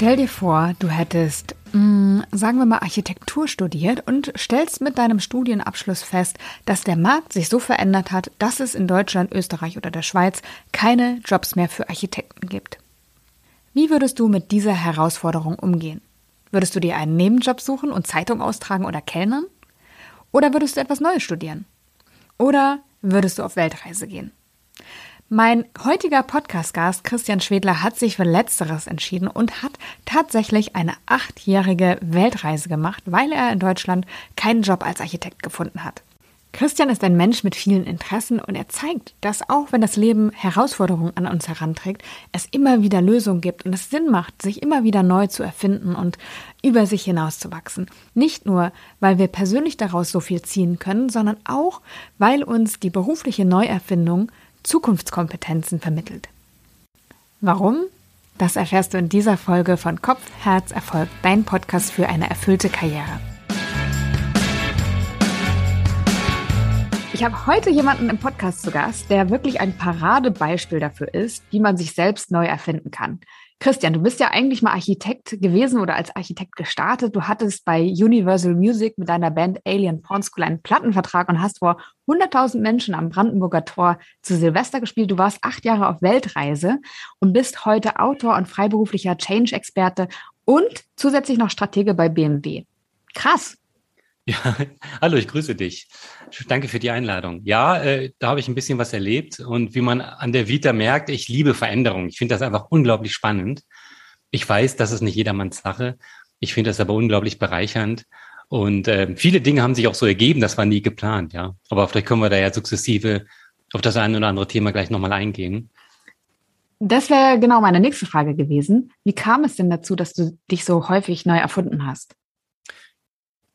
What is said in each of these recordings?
Stell dir vor, du hättest, mh, mm, sagen wir mal, Architektur studiert und stellst mit deinem Studienabschluss fest, dass der Markt sich so verändert hat, dass es in Deutschland, Österreich oder der Schweiz keine Jobs mehr für Architekten gibt. Wie würdest du mit dieser Herausforderung umgehen? Würdest du dir einen Nebenjob suchen und Zeitung austragen oder kellnern? Oder würdest du etwas Neues studieren? Oder würdest du auf Weltreise gehen? Mein heutiger Podcast-Gast Christian Schwedler hat sich für Letzteres entschieden und hat tatsächlich eine achtjährige Weltreise gemacht, weil er in Deutschland keinen Job als Architekt gefunden hat. Christian ist ein Mensch mit vielen Interessen und er zeigt, dass auch wenn das Leben Herausforderungen an uns heranträgt, es immer wieder Lösungen gibt und es Sinn macht, sich immer wieder neu zu erfinden und über sich hinauszuwachsen. Nicht nur, weil wir persönlich daraus so viel ziehen können, sondern auch, weil uns die berufliche Neuerfindung Zukunftskompetenzen vermittelt. Warum? Das erfährst du in dieser Folge von Kopf, Herz, Erfolg, dein Podcast für eine erfüllte Karriere. Ich habe heute jemanden im Podcast zu Gast, der wirklich ein Paradebeispiel dafür ist, wie man sich selbst neu erfinden kann. Christian, du bist ja eigentlich mal Architekt gewesen oder als Architekt gestartet. Du hattest bei Universal Music mit deiner Band Alien Porn School einen Plattenvertrag und hast vor 100.000 Menschen am Brandenburger Tor zu Silvester gespielt. Du warst acht Jahre auf Weltreise und bist heute Autor und freiberuflicher Change-Experte und zusätzlich noch Stratege bei BMW. Krass. Ja, hallo, ich grüße dich. Danke für die Einladung. Ja, äh, da habe ich ein bisschen was erlebt und wie man an der Vita merkt, ich liebe Veränderung. Ich finde das einfach unglaublich spannend. Ich weiß, das ist nicht jedermanns Sache. Ich finde das aber unglaublich bereichernd. Und äh, viele Dinge haben sich auch so ergeben, das war nie geplant, ja. Aber vielleicht können wir da ja sukzessive auf das eine oder andere Thema gleich nochmal eingehen. Das wäre genau meine nächste Frage gewesen. Wie kam es denn dazu, dass du dich so häufig neu erfunden hast?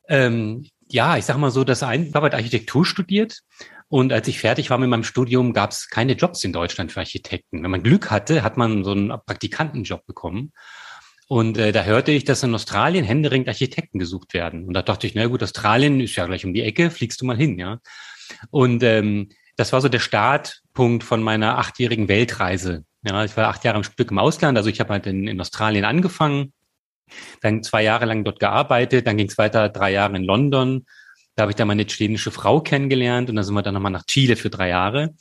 Ähm, ja, ich sag mal so, dass ein, ich habe halt Architektur studiert und als ich fertig war mit meinem Studium, gab es keine Jobs in Deutschland für Architekten. Wenn man Glück hatte, hat man so einen Praktikantenjob bekommen. Und äh, da hörte ich, dass in Australien händeringend Architekten gesucht werden. Und da dachte ich, na gut, Australien ist ja gleich um die Ecke, fliegst du mal hin, ja. Und ähm, das war so der Startpunkt von meiner achtjährigen Weltreise. Ja, ich war acht Jahre im Stück im Ausland, also ich habe halt in, in Australien angefangen, dann zwei Jahre lang dort gearbeitet, dann ging es weiter drei Jahre in London. Da habe ich dann meine chilenische Frau kennengelernt und dann sind wir dann nochmal nach Chile für drei Jahre.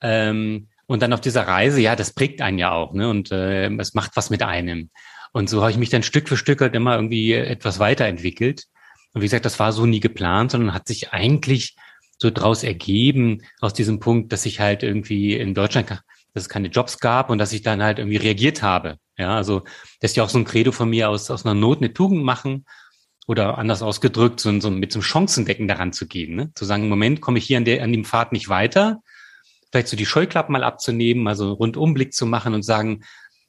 Ähm, und dann auf dieser Reise, ja, das prägt einen ja auch, ne? Und äh, es macht was mit einem. Und so habe ich mich dann Stück für Stück halt immer irgendwie etwas weiterentwickelt. Und wie gesagt, das war so nie geplant, sondern hat sich eigentlich so draus ergeben, aus diesem Punkt, dass ich halt irgendwie in Deutschland, dass es keine Jobs gab und dass ich dann halt irgendwie reagiert habe. Ja, also das ist ja auch so ein Credo von mir, aus, aus einer Not eine Tugend machen oder anders ausgedrückt, so, so mit so einem Chancendecken daran zu gehen. Ne? Zu sagen, Moment komme ich hier an, der, an dem Pfad nicht weiter, vielleicht so die Scheuklappen mal abzunehmen, also Rundumblick zu machen und sagen,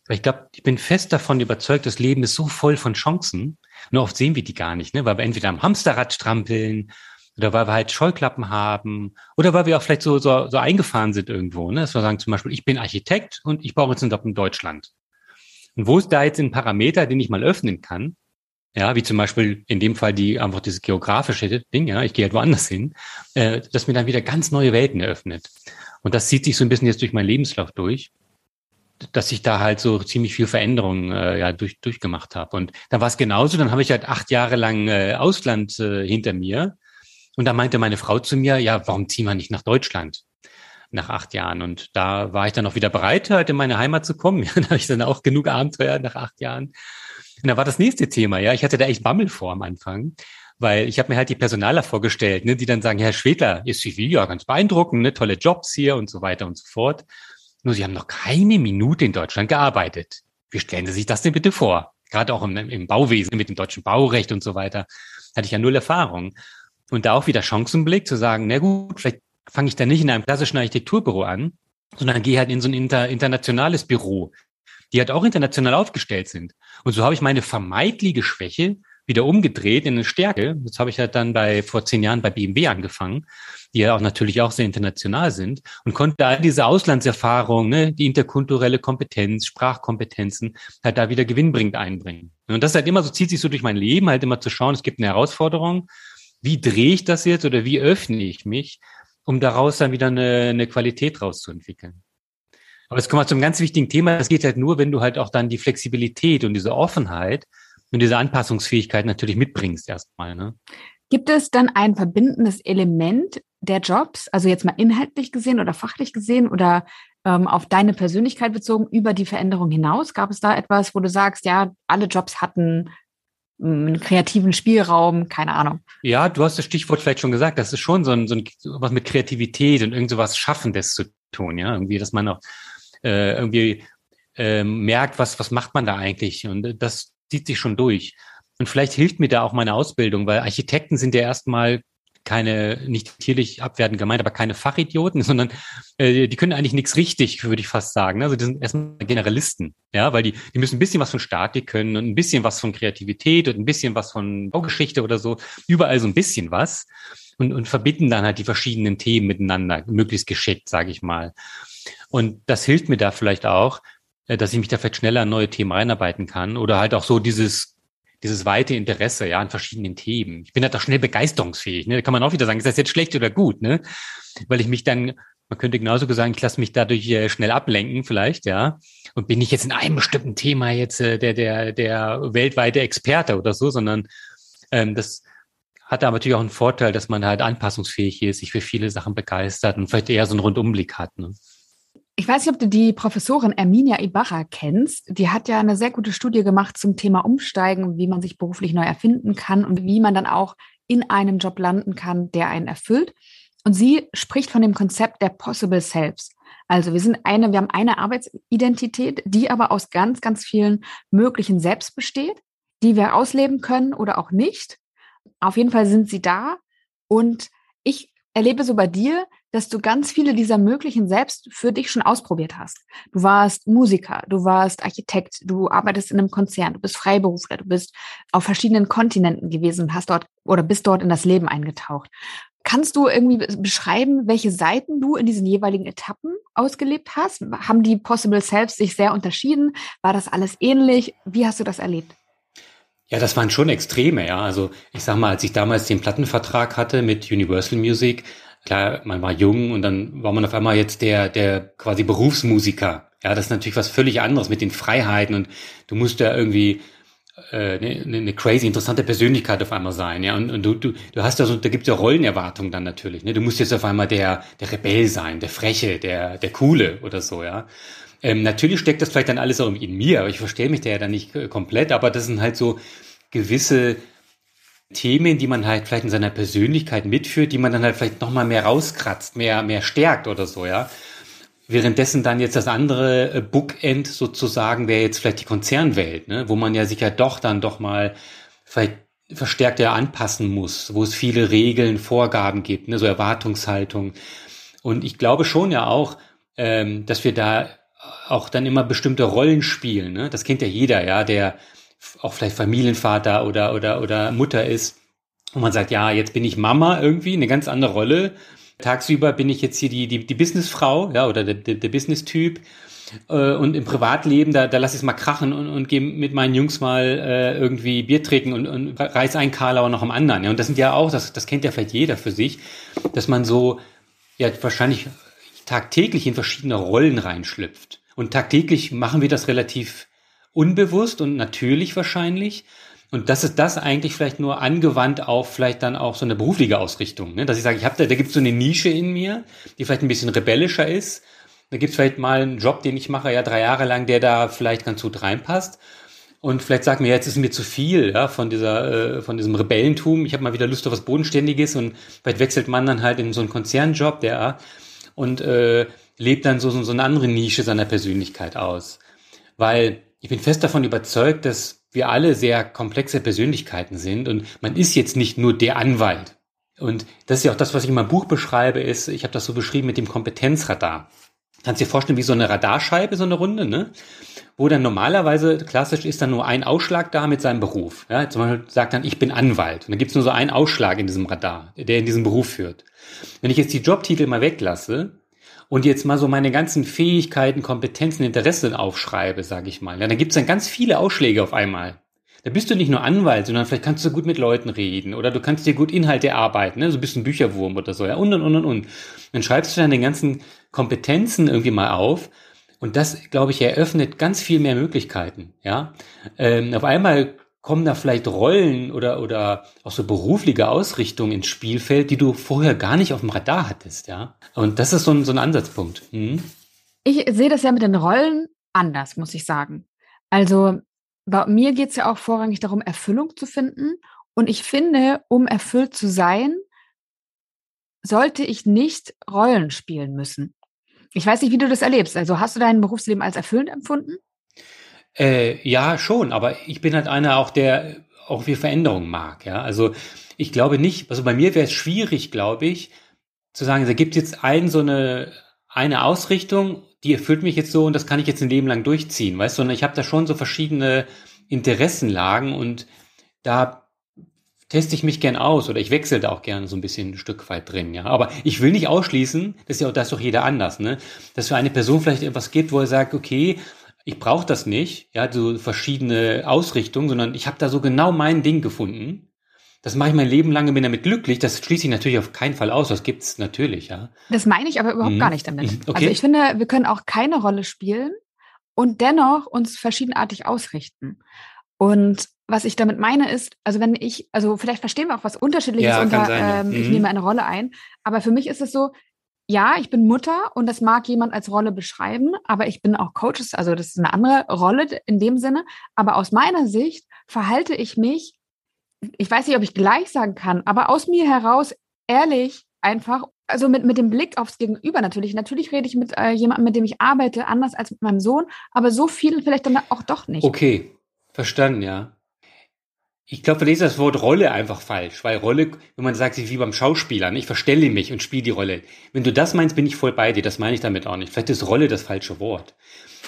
ich glaube, ich bin fest davon überzeugt, das Leben ist so voll von Chancen. Nur oft sehen wir die gar nicht, ne? weil wir entweder am Hamsterrad strampeln oder weil wir halt Scheuklappen haben oder weil wir auch vielleicht so, so, so eingefahren sind irgendwo. Ne? Dass wir sagen zum Beispiel, ich bin Architekt und ich brauche jetzt einen Job in Deutschland. Und wo ist da jetzt ein Parameter, den ich mal öffnen kann? Ja, wie zum Beispiel in dem Fall die einfach dieses geografische Ding, ja, ich gehe halt woanders hin, äh, das mir dann wieder ganz neue Welten eröffnet. Und das zieht sich so ein bisschen jetzt durch meinen Lebenslauf durch, dass ich da halt so ziemlich viel Veränderungen äh, ja, durch, durchgemacht habe. Und dann war es genauso, dann habe ich halt acht Jahre lang äh, Ausland äh, hinter mir. Und da meinte meine Frau zu mir, ja, warum ziehen wir nicht nach Deutschland? nach acht Jahren. Und da war ich dann auch wieder bereit, halt in meine Heimat zu kommen. Ja, da habe ich dann auch genug Abenteuer nach acht Jahren. Und da war das nächste Thema, ja. Ich hatte da echt Bammel vor am Anfang, weil ich habe mir halt die Personaler vorgestellt, ne, die dann sagen, Herr Schwedler, ist CV ja ganz beeindruckend, ne, tolle Jobs hier und so weiter und so fort. Nur sie haben noch keine Minute in Deutschland gearbeitet. Wie stellen Sie sich das denn bitte vor? Gerade auch im, im Bauwesen mit dem deutschen Baurecht und so weiter hatte ich ja null Erfahrung. Und da auch wieder Chancenblick zu sagen, na gut, vielleicht fange ich dann nicht in einem klassischen Architekturbüro an, sondern gehe halt in so ein inter, internationales Büro, die halt auch international aufgestellt sind. Und so habe ich meine vermeidliche Schwäche wieder umgedreht in eine Stärke. Jetzt habe ich halt dann bei vor zehn Jahren bei BMW angefangen, die ja auch natürlich auch sehr international sind und konnte all diese Auslandserfahrung, ne, die interkulturelle Kompetenz, Sprachkompetenzen halt da wieder gewinnbringend einbringen. Und das halt immer so, zieht sich so durch mein Leben, halt immer zu schauen, es gibt eine Herausforderung. Wie drehe ich das jetzt oder wie öffne ich mich, um daraus dann wieder eine, eine Qualität rauszuentwickeln. Aber es kommt mal zum ganz wichtigen Thema. Das geht halt nur, wenn du halt auch dann die Flexibilität und diese Offenheit und diese Anpassungsfähigkeit natürlich mitbringst erstmal. Ne? Gibt es dann ein verbindendes Element der Jobs, also jetzt mal inhaltlich gesehen oder fachlich gesehen oder ähm, auf deine Persönlichkeit bezogen über die Veränderung hinaus? Gab es da etwas, wo du sagst, ja, alle Jobs hatten einen kreativen Spielraum, keine Ahnung. Ja, du hast das Stichwort vielleicht schon gesagt, das ist schon so ein, so ein was mit Kreativität und irgend so was Schaffendes zu tun, ja, irgendwie, dass man auch äh, irgendwie äh, merkt, was, was macht man da eigentlich und das zieht sich schon durch. Und vielleicht hilft mir da auch meine Ausbildung, weil Architekten sind ja erstmal keine, nicht tierlich abwertend gemeint, aber keine Fachidioten, sondern äh, die können eigentlich nichts richtig, würde ich fast sagen. Also die sind erstmal Generalisten, ja, weil die, die müssen ein bisschen was von Statik können und ein bisschen was von Kreativität und ein bisschen was von Baugeschichte oder so, überall so ein bisschen was und, und verbinden dann halt die verschiedenen Themen miteinander, möglichst geschickt, sage ich mal. Und das hilft mir da vielleicht auch, äh, dass ich mich da vielleicht schneller in neue Themen reinarbeiten kann oder halt auch so dieses dieses weite Interesse ja an verschiedenen Themen. Ich bin halt auch schnell begeisterungsfähig. Ne? Da kann man auch wieder sagen, ist das jetzt schlecht oder gut, ne? Weil ich mich dann, man könnte genauso sagen, ich lasse mich dadurch äh, schnell ablenken, vielleicht, ja. Und bin nicht jetzt in einem bestimmten Thema jetzt äh, der, der, der weltweite Experte oder so, sondern ähm, das hat aber natürlich auch einen Vorteil, dass man halt anpassungsfähig ist, sich für viele Sachen begeistert und vielleicht eher so einen Rundumblick hat. Ne? Ich weiß nicht, ob du die Professorin Erminia Ibarra kennst. Die hat ja eine sehr gute Studie gemacht zum Thema Umsteigen, wie man sich beruflich neu erfinden kann und wie man dann auch in einem Job landen kann, der einen erfüllt. Und sie spricht von dem Konzept der Possible Selves. Also wir sind eine, wir haben eine Arbeitsidentität, die aber aus ganz, ganz vielen möglichen Selbst besteht, die wir ausleben können oder auch nicht. Auf jeden Fall sind sie da. Und ich erlebe so bei dir, dass du ganz viele dieser möglichen selbst für dich schon ausprobiert hast. Du warst Musiker, du warst Architekt, du arbeitest in einem Konzern, du bist Freiberufler, du bist auf verschiedenen Kontinenten gewesen hast dort oder bist dort in das Leben eingetaucht. Kannst du irgendwie beschreiben, welche Seiten du in diesen jeweiligen Etappen ausgelebt hast? Haben die Possible Selves sich sehr unterschieden? War das alles ähnlich? Wie hast du das erlebt? Ja, das waren schon Extreme, ja. Also ich sag mal, als ich damals den Plattenvertrag hatte mit Universal Music, klar, man war jung und dann war man auf einmal jetzt der, der quasi Berufsmusiker. Ja, das ist natürlich was völlig anderes mit den Freiheiten und du musst ja irgendwie äh, eine, eine crazy interessante Persönlichkeit auf einmal sein, ja. Und, und du, du, du hast ja so, da gibt's ja Rollenerwartungen dann natürlich. Ne? Du musst jetzt auf einmal der, der Rebell sein, der Freche, der, der Coole oder so, ja. Ähm, natürlich steckt das vielleicht dann alles auch in mir, aber ich verstehe mich da ja dann nicht äh, komplett, aber das sind halt so gewisse Themen, die man halt vielleicht in seiner Persönlichkeit mitführt, die man dann halt vielleicht nochmal mehr rauskratzt, mehr, mehr stärkt oder so, ja. Währenddessen dann jetzt das andere äh, Bookend sozusagen wäre jetzt vielleicht die Konzernwelt, ne? wo man ja sich ja doch dann doch mal vielleicht verstärkter anpassen muss, wo es viele Regeln, Vorgaben gibt, ne? so Erwartungshaltung. Und ich glaube schon ja auch, ähm, dass wir da auch dann immer bestimmte Rollen spielen. Ne? Das kennt ja jeder, ja, der auch vielleicht Familienvater oder, oder, oder Mutter ist. Und man sagt, ja, jetzt bin ich Mama irgendwie, eine ganz andere Rolle. Tagsüber bin ich jetzt hier die, die, die Businessfrau, ja, oder der, der, der Business-Typ. Äh, und im Privatleben, da, da lass ich es mal krachen und, und gehe mit meinen Jungs mal äh, irgendwie Bier trinken und, und reiß ein Karlauer noch am anderen. Ja. Und das sind ja auch, das, das kennt ja vielleicht jeder für sich, dass man so ja wahrscheinlich tagtäglich in verschiedene Rollen reinschlüpft. Und tagtäglich machen wir das relativ unbewusst und natürlich wahrscheinlich. Und das ist das eigentlich vielleicht nur angewandt auf vielleicht dann auch so eine berufliche Ausrichtung. Ne? Dass ich sage, ich habe da, da gibt es so eine Nische in mir, die vielleicht ein bisschen rebellischer ist. Da gibt es vielleicht mal einen Job, den ich mache, ja drei Jahre lang, der da vielleicht ganz gut reinpasst. Und vielleicht sagt mir, jetzt ist mir zu viel ja, von dieser, äh, von diesem Rebellentum. Ich habe mal wieder Lust auf was Bodenständiges und vielleicht wechselt man dann halt in so einen Konzernjob, der und äh, lebt dann so, so, so eine andere Nische seiner Persönlichkeit aus. Weil ich bin fest davon überzeugt, dass wir alle sehr komplexe Persönlichkeiten sind und man ist jetzt nicht nur der Anwalt. Und das ist ja auch das, was ich in meinem Buch beschreibe, ist, ich habe das so beschrieben mit dem Kompetenzradar. Kannst dir vorstellen, wie so eine Radarscheibe, so eine Runde, ne? Wo dann normalerweise klassisch ist dann nur ein Ausschlag da mit seinem Beruf. Ja? Zum Beispiel sagt dann, ich bin Anwalt. Und dann gibt's nur so einen Ausschlag in diesem Radar, der in diesem Beruf führt. Wenn ich jetzt die Jobtitel mal weglasse, und jetzt mal so meine ganzen Fähigkeiten, Kompetenzen, Interessen aufschreibe, sage ich mal, ja, dann gibt es dann ganz viele Ausschläge auf einmal. Da bist du nicht nur Anwalt, sondern vielleicht kannst du gut mit Leuten reden oder du kannst dir gut Inhalte erarbeiten, ne? so ein bisschen Bücherwurm oder so, ja, und und und und und. Dann schreibst du dann den ganzen Kompetenzen irgendwie mal auf Und das, glaube ich, eröffnet ganz viel mehr Möglichkeiten. Ja, ähm, auf einmal kommen da vielleicht Rollen oder oder auch so berufliche Ausrichtungen ins Spielfeld, die du vorher gar nicht auf dem Radar hattest. Ja, und das ist so ein, so ein Ansatzpunkt. Mhm. Ich sehe das ja mit den Rollen anders, muss ich sagen. Also bei mir geht es ja auch vorrangig darum, Erfüllung zu finden. Und ich finde, um erfüllt zu sein, sollte ich nicht Rollen spielen müssen. Ich weiß nicht, wie du das erlebst. Also hast du dein Berufsleben als erfüllend empfunden? Äh, ja, schon, aber ich bin halt einer auch, der auch viel Veränderung mag. Ja, also ich glaube nicht, also bei mir wäre es schwierig, glaube ich, zu sagen, da gibt jetzt ein so eine eine Ausrichtung, die erfüllt mich jetzt so und das kann ich jetzt ein Leben lang durchziehen, weißt du? Sondern ich habe da schon so verschiedene Interessenlagen und da teste ich mich gern aus oder ich wechsle da auch gerne so ein bisschen ein Stück weit drin, ja. Aber ich will nicht ausschließen, das ist ja auch, das ist doch jeder anders, ne? Dass für eine Person vielleicht etwas gibt, wo er sagt, okay, ich brauche das nicht, ja, so verschiedene Ausrichtungen, sondern ich habe da so genau mein Ding gefunden. Das mache ich mein Leben lang bin damit glücklich. Das schließe ich natürlich auf keinen Fall aus. Das gibt's natürlich, ja. Das meine ich aber überhaupt mhm. gar nicht damit. Mhm. Okay. Also ich finde, wir können auch keine Rolle spielen und dennoch uns verschiedenartig ausrichten. Und was ich damit meine ist, also wenn ich, also vielleicht verstehen wir auch was Unterschiedliches ja, unter, sein, ja. ähm, mhm. ich nehme eine Rolle ein, aber für mich ist es so, ja, ich bin Mutter und das mag jemand als Rolle beschreiben, aber ich bin auch Coach, also das ist eine andere Rolle in dem Sinne, aber aus meiner Sicht verhalte ich mich, ich weiß nicht, ob ich gleich sagen kann, aber aus mir heraus ehrlich einfach also mit, mit dem Blick aufs Gegenüber natürlich. Natürlich rede ich mit äh, jemandem, mit dem ich arbeite, anders als mit meinem Sohn, aber so viel vielleicht dann auch doch nicht. Okay, Verstanden, ja. Ich glaube, wir lesen das Wort Rolle einfach falsch, weil Rolle, wenn man sagt, wie beim Schauspieler, ne, ich verstelle mich und spiele die Rolle. Wenn du das meinst, bin ich voll bei dir. Das meine ich damit auch nicht. Vielleicht ist Rolle das falsche Wort.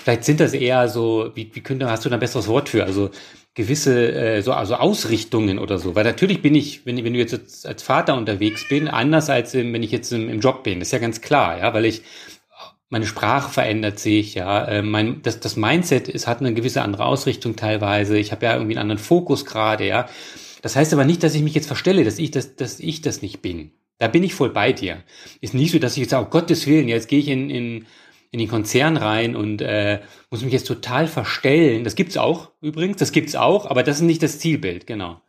Vielleicht sind das eher so, wie, wie könnte, hast du da ein besseres Wort für? Also gewisse äh, so also Ausrichtungen oder so. Weil natürlich bin ich, wenn, wenn du jetzt als Vater unterwegs bin, anders als wenn ich jetzt im, im Job bin. Das ist ja ganz klar, ja, weil ich meine Sprache verändert sich, ja, äh, mein, das, das Mindset ist, hat eine gewisse andere Ausrichtung teilweise. Ich habe ja irgendwie einen anderen Fokus gerade, ja. Das heißt aber nicht, dass ich mich jetzt verstelle, dass ich das, dass ich das nicht bin. Da bin ich voll bei dir. Ist nicht so, dass ich jetzt sage, oh Gottes Willen, jetzt gehe ich in, in, in den Konzern rein und äh, muss mich jetzt total verstellen. Das gibt's auch übrigens, das gibt's auch, aber das ist nicht das Zielbild, genau.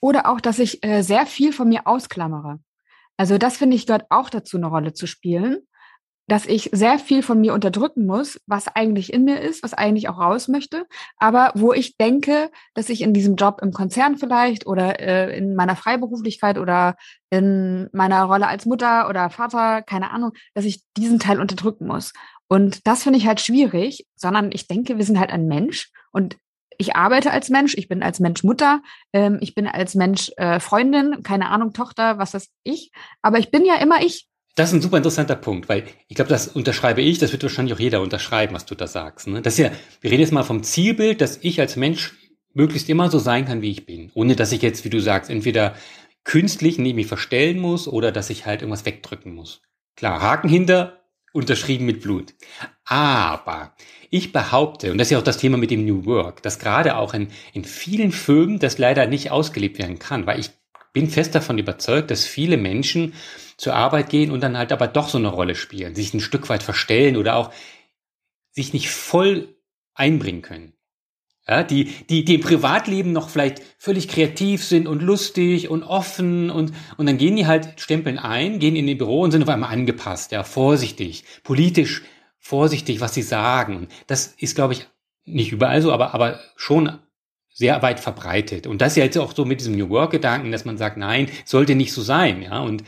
Oder auch, dass ich äh, sehr viel von mir ausklammere. Also das finde ich gehört auch dazu, eine Rolle zu spielen dass ich sehr viel von mir unterdrücken muss, was eigentlich in mir ist, was eigentlich auch raus möchte, aber wo ich denke, dass ich in diesem Job im Konzern vielleicht oder äh, in meiner Freiberuflichkeit oder in meiner Rolle als Mutter oder Vater, keine Ahnung, dass ich diesen Teil unterdrücken muss. Und das finde ich halt schwierig, sondern ich denke, wir sind halt ein Mensch und ich arbeite als Mensch, ich bin als Mensch Mutter, ähm, ich bin als Mensch äh, Freundin, keine Ahnung, Tochter, was das ich, aber ich bin ja immer ich das ist ein super interessanter Punkt, weil ich glaube, das unterschreibe ich, das wird wahrscheinlich auch jeder unterschreiben, was du da sagst. Ne? Das ist ja, wir reden jetzt mal vom Zielbild, dass ich als Mensch möglichst immer so sein kann, wie ich bin. Ohne dass ich jetzt, wie du sagst, entweder künstlich neben mich verstellen muss oder dass ich halt irgendwas wegdrücken muss. Klar, Haken hinter, unterschrieben mit Blut. Aber ich behaupte, und das ist ja auch das Thema mit dem New Work, dass gerade auch in, in vielen Firmen das leider nicht ausgelebt werden kann, weil ich bin fest davon überzeugt, dass viele Menschen zur Arbeit gehen und dann halt aber doch so eine Rolle spielen, sich ein Stück weit verstellen oder auch sich nicht voll einbringen können. Ja, die, die, die im Privatleben noch vielleicht völlig kreativ sind und lustig und offen und, und dann gehen die halt, stempeln ein, gehen in ihr Büro und sind auf einmal angepasst, ja, vorsichtig, politisch vorsichtig, was sie sagen. Das ist, glaube ich, nicht überall so, aber, aber schon sehr weit verbreitet. Und das ja jetzt auch so mit diesem New Work-Gedanken, dass man sagt, nein, sollte nicht so sein, ja, und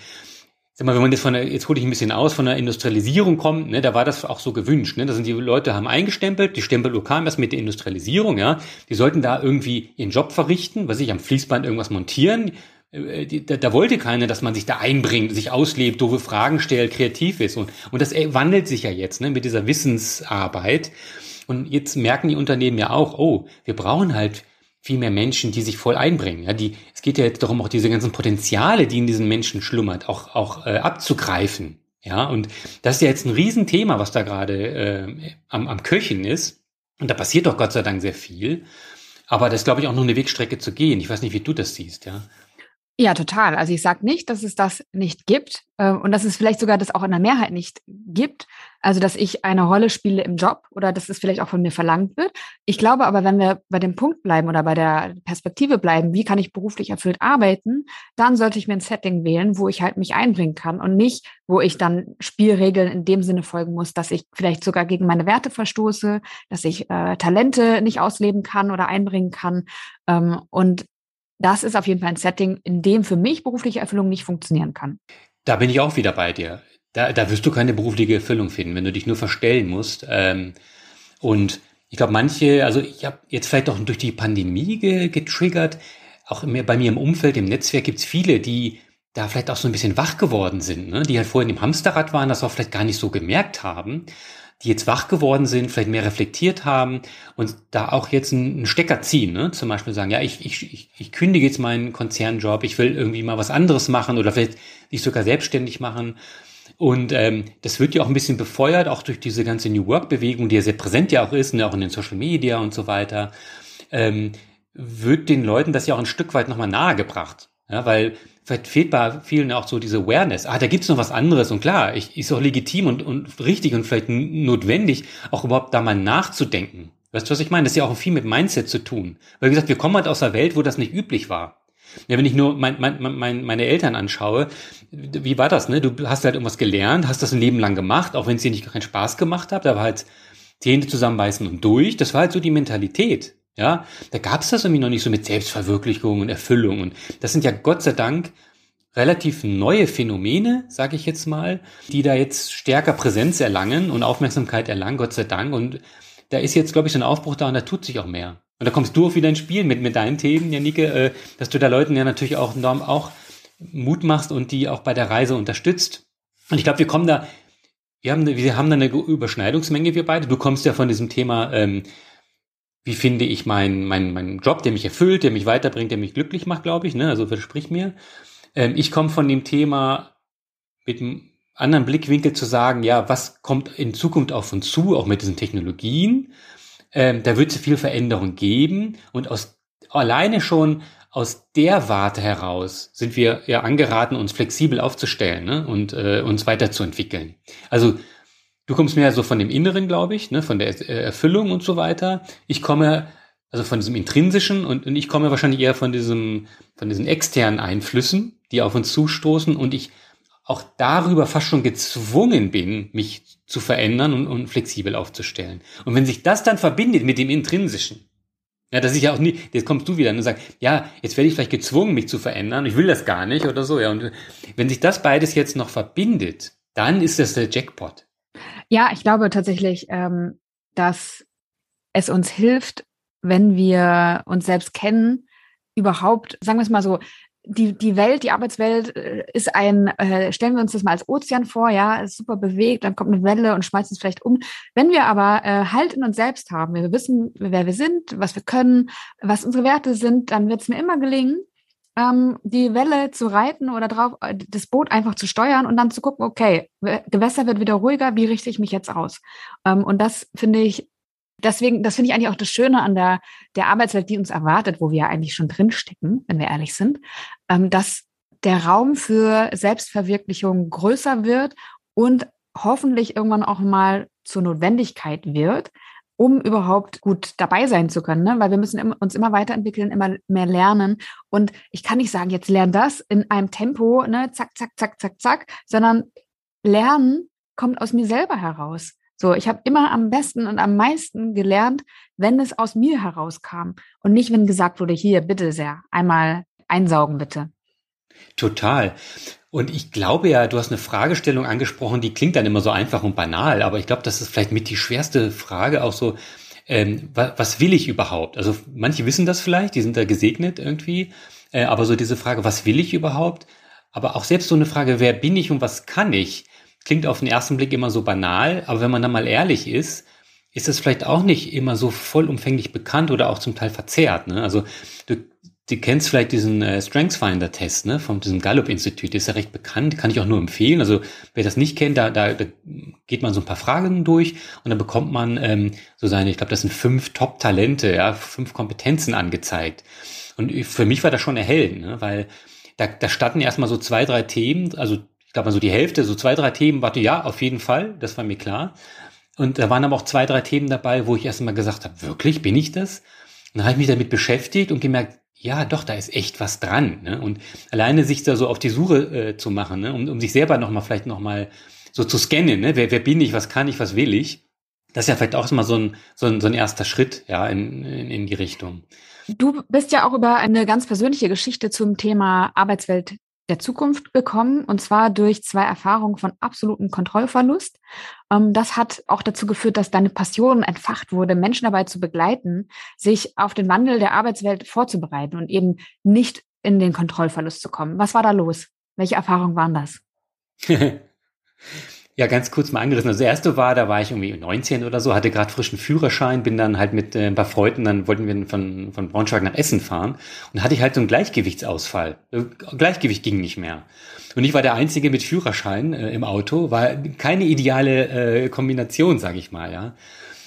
sag mal, wenn man jetzt von der, jetzt hole ich ein bisschen aus, von der Industrialisierung kommt, ne, da war das auch so gewünscht, ne, da sind die Leute haben eingestempelt, die Stempel kam erst mit der Industrialisierung, ja, die sollten da irgendwie ihren Job verrichten, was ich am Fließband irgendwas montieren, äh, da, da wollte keiner, dass man sich da einbringt, sich auslebt, doofe Fragen stellt, kreativ ist. Und, und das wandelt sich ja jetzt, ne, mit dieser Wissensarbeit. Und jetzt merken die Unternehmen ja auch, oh, wir brauchen halt viel mehr Menschen, die sich voll einbringen. Ja, die, es geht ja jetzt darum, auch diese ganzen Potenziale, die in diesen Menschen schlummert, auch, auch äh, abzugreifen. Ja, und das ist ja jetzt ein Riesenthema, was da gerade äh, am, am Köchen ist. Und da passiert doch Gott sei Dank sehr viel. Aber das ist, glaube ich, auch noch eine Wegstrecke zu gehen. Ich weiß nicht, wie du das siehst, ja. Ja, total. Also ich sage nicht, dass es das nicht gibt äh, und dass es vielleicht sogar das auch in der Mehrheit nicht gibt. Also dass ich eine Rolle spiele im Job oder dass es vielleicht auch von mir verlangt wird. Ich glaube aber, wenn wir bei dem Punkt bleiben oder bei der Perspektive bleiben, wie kann ich beruflich erfüllt arbeiten, dann sollte ich mir ein Setting wählen, wo ich halt mich einbringen kann und nicht, wo ich dann Spielregeln in dem Sinne folgen muss, dass ich vielleicht sogar gegen meine Werte verstoße, dass ich äh, Talente nicht ausleben kann oder einbringen kann. Ähm, und das ist auf jeden Fall ein Setting, in dem für mich berufliche Erfüllung nicht funktionieren kann. Da bin ich auch wieder bei dir. Da, da wirst du keine berufliche Erfüllung finden, wenn du dich nur verstellen musst. Ähm, und ich glaube, manche, also ich habe jetzt vielleicht auch durch die Pandemie ge getriggert, auch bei mir im Umfeld, im Netzwerk gibt es viele, die da vielleicht auch so ein bisschen wach geworden sind, ne? die halt vorhin im Hamsterrad waren, das auch vielleicht gar nicht so gemerkt haben die jetzt wach geworden sind, vielleicht mehr reflektiert haben und da auch jetzt einen Stecker ziehen, ne? zum Beispiel sagen, ja, ich, ich, ich, kündige jetzt meinen Konzernjob, ich will irgendwie mal was anderes machen oder vielleicht sich sogar selbstständig machen. Und ähm, das wird ja auch ein bisschen befeuert, auch durch diese ganze New Work-Bewegung, die ja sehr präsent ja auch ist, ne? auch in den Social Media und so weiter, ähm, wird den Leuten das ja auch ein Stück weit nochmal nahegebracht. Ja, weil vielleicht fehlt bei vielen auch so diese Awareness. Ah, da gibt's noch was anderes. Und klar, ich, ist auch legitim und, und richtig und vielleicht notwendig, auch überhaupt da mal nachzudenken. Weißt du, was ich meine? Das ist ja auch viel mit Mindset zu tun. Weil wie gesagt, wir kommen halt aus einer Welt, wo das nicht üblich war. Ja, wenn ich nur mein, mein, mein, meine Eltern anschaue, wie war das, ne? Du hast halt irgendwas gelernt, hast das ein Leben lang gemacht, auch wenn es dir nicht keinen Spaß gemacht hat, da war halt Zähne zusammenbeißen und durch. Das war halt so die Mentalität. Ja, da gab es das irgendwie noch nicht so mit Selbstverwirklichung und Erfüllung. Und das sind ja Gott sei Dank relativ neue Phänomene, sage ich jetzt mal, die da jetzt stärker Präsenz erlangen und Aufmerksamkeit erlangen, Gott sei Dank. Und da ist jetzt, glaube ich, so ein Aufbruch da und da tut sich auch mehr. Und da kommst du auch wieder ins Spiel mit, mit deinen Themen, Janike, äh, dass du da Leuten ja natürlich auch, auch Mut machst und die auch bei der Reise unterstützt. Und ich glaube, wir kommen da, wir haben, wir haben da eine Überschneidungsmenge, wir beide. Du kommst ja von diesem Thema ähm, wie finde ich meinen mein, mein Job, der mich erfüllt, der mich weiterbringt, der mich glücklich macht, glaube ich, ne? also versprich mir. Ähm, ich komme von dem Thema mit einem anderen Blickwinkel zu sagen, ja, was kommt in Zukunft auf uns zu, auch mit diesen Technologien. Ähm, da wird es viel Veränderung geben und aus alleine schon aus der Warte heraus sind wir ja angeraten, uns flexibel aufzustellen ne? und äh, uns weiterzuentwickeln. Also Du kommst mehr so von dem Inneren, glaube ich, ne, von der äh, Erfüllung und so weiter. Ich komme also von diesem intrinsischen und, und ich komme wahrscheinlich eher von diesem, von diesen externen Einflüssen, die auf uns zustoßen und ich auch darüber fast schon gezwungen bin, mich zu verändern und, und flexibel aufzustellen. Und wenn sich das dann verbindet mit dem Intrinsischen, ja, das ist ja auch nie, jetzt kommst du wieder und sagst, ja, jetzt werde ich vielleicht gezwungen, mich zu verändern, ich will das gar nicht oder so, ja. Und wenn sich das beides jetzt noch verbindet, dann ist das der Jackpot. Ja, ich glaube tatsächlich, ähm, dass es uns hilft, wenn wir uns selbst kennen, überhaupt, sagen wir es mal so, die, die Welt, die Arbeitswelt äh, ist ein, äh, stellen wir uns das mal als Ozean vor, ja, ist super bewegt, dann kommt eine Welle und schmeißt uns vielleicht um. Wenn wir aber äh, Halt in uns selbst haben, wir wissen, wer wir sind, was wir können, was unsere Werte sind, dann wird es mir immer gelingen, ähm, die Welle zu reiten oder drauf, äh, das Boot einfach zu steuern und dann zu gucken, okay, Gewässer wird wieder ruhiger, wie richte ich mich jetzt aus? Ähm, und das finde ich, deswegen, das finde ich eigentlich auch das Schöne an der, der Arbeitswelt, die uns erwartet, wo wir eigentlich schon drinstecken, wenn wir ehrlich sind, ähm, dass der Raum für Selbstverwirklichung größer wird und hoffentlich irgendwann auch mal zur Notwendigkeit wird, um überhaupt gut dabei sein zu können, ne? weil wir müssen uns immer weiterentwickeln, immer mehr lernen. Und ich kann nicht sagen, jetzt lern das in einem Tempo, ne? zack, zack, zack, zack, zack, sondern Lernen kommt aus mir selber heraus. So, ich habe immer am besten und am meisten gelernt, wenn es aus mir herauskam und nicht, wenn gesagt wurde, hier, bitte sehr, einmal einsaugen, bitte. Total. Und ich glaube ja, du hast eine Fragestellung angesprochen, die klingt dann immer so einfach und banal, aber ich glaube, das ist vielleicht mit die schwerste Frage auch so, ähm, was, was will ich überhaupt? Also manche wissen das vielleicht, die sind da gesegnet irgendwie, äh, aber so diese Frage, was will ich überhaupt? Aber auch selbst so eine Frage, wer bin ich und was kann ich, klingt auf den ersten Blick immer so banal, aber wenn man dann mal ehrlich ist, ist es vielleicht auch nicht immer so vollumfänglich bekannt oder auch zum Teil verzerrt. Ne? Also du Du kennst vielleicht diesen äh, StrengthsFinder-Test ne, von diesem Gallup-Institut, ist ja recht bekannt, kann ich auch nur empfehlen. Also wer das nicht kennt, da, da, da geht man so ein paar Fragen durch und dann bekommt man ähm, so seine, ich glaube, das sind fünf Top-Talente, ja, fünf Kompetenzen angezeigt. Und für mich war das schon erhellend, ne, weil da, da standen erstmal so zwei, drei Themen, also ich glaube mal so die Hälfte, so zwei, drei Themen, warte, ja, auf jeden Fall, das war mir klar. Und da waren aber auch zwei, drei Themen dabei, wo ich erstmal gesagt habe, wirklich, bin ich das? Und dann habe ich mich damit beschäftigt und gemerkt, ja, doch, da ist echt was dran. Ne? Und alleine sich da so auf die Suche äh, zu machen, ne? um, um sich selber nochmal vielleicht nochmal so zu scannen, ne? wer, wer bin ich, was kann ich, was will ich, das ist ja vielleicht auch mal so ein, so ein, so ein erster Schritt ja, in, in, in die Richtung. Du bist ja auch über eine ganz persönliche Geschichte zum Thema Arbeitswelt der Zukunft gekommen, und zwar durch zwei Erfahrungen von absolutem Kontrollverlust. Ähm, das hat auch dazu geführt, dass deine Passion entfacht wurde, Menschen dabei zu begleiten, sich auf den Wandel der Arbeitswelt vorzubereiten und eben nicht in den Kontrollverlust zu kommen. Was war da los? Welche Erfahrungen waren das? Ja, ganz kurz mal angerissen. Also das erste war, da war ich irgendwie 19 oder so, hatte gerade frischen Führerschein, bin dann halt mit äh, ein paar Freunden, dann wollten wir von, von Braunschweig nach Essen fahren und hatte ich halt so einen Gleichgewichtsausfall. Äh, Gleichgewicht ging nicht mehr. Und ich war der Einzige mit Führerschein äh, im Auto, war keine ideale äh, Kombination, sage ich mal, ja.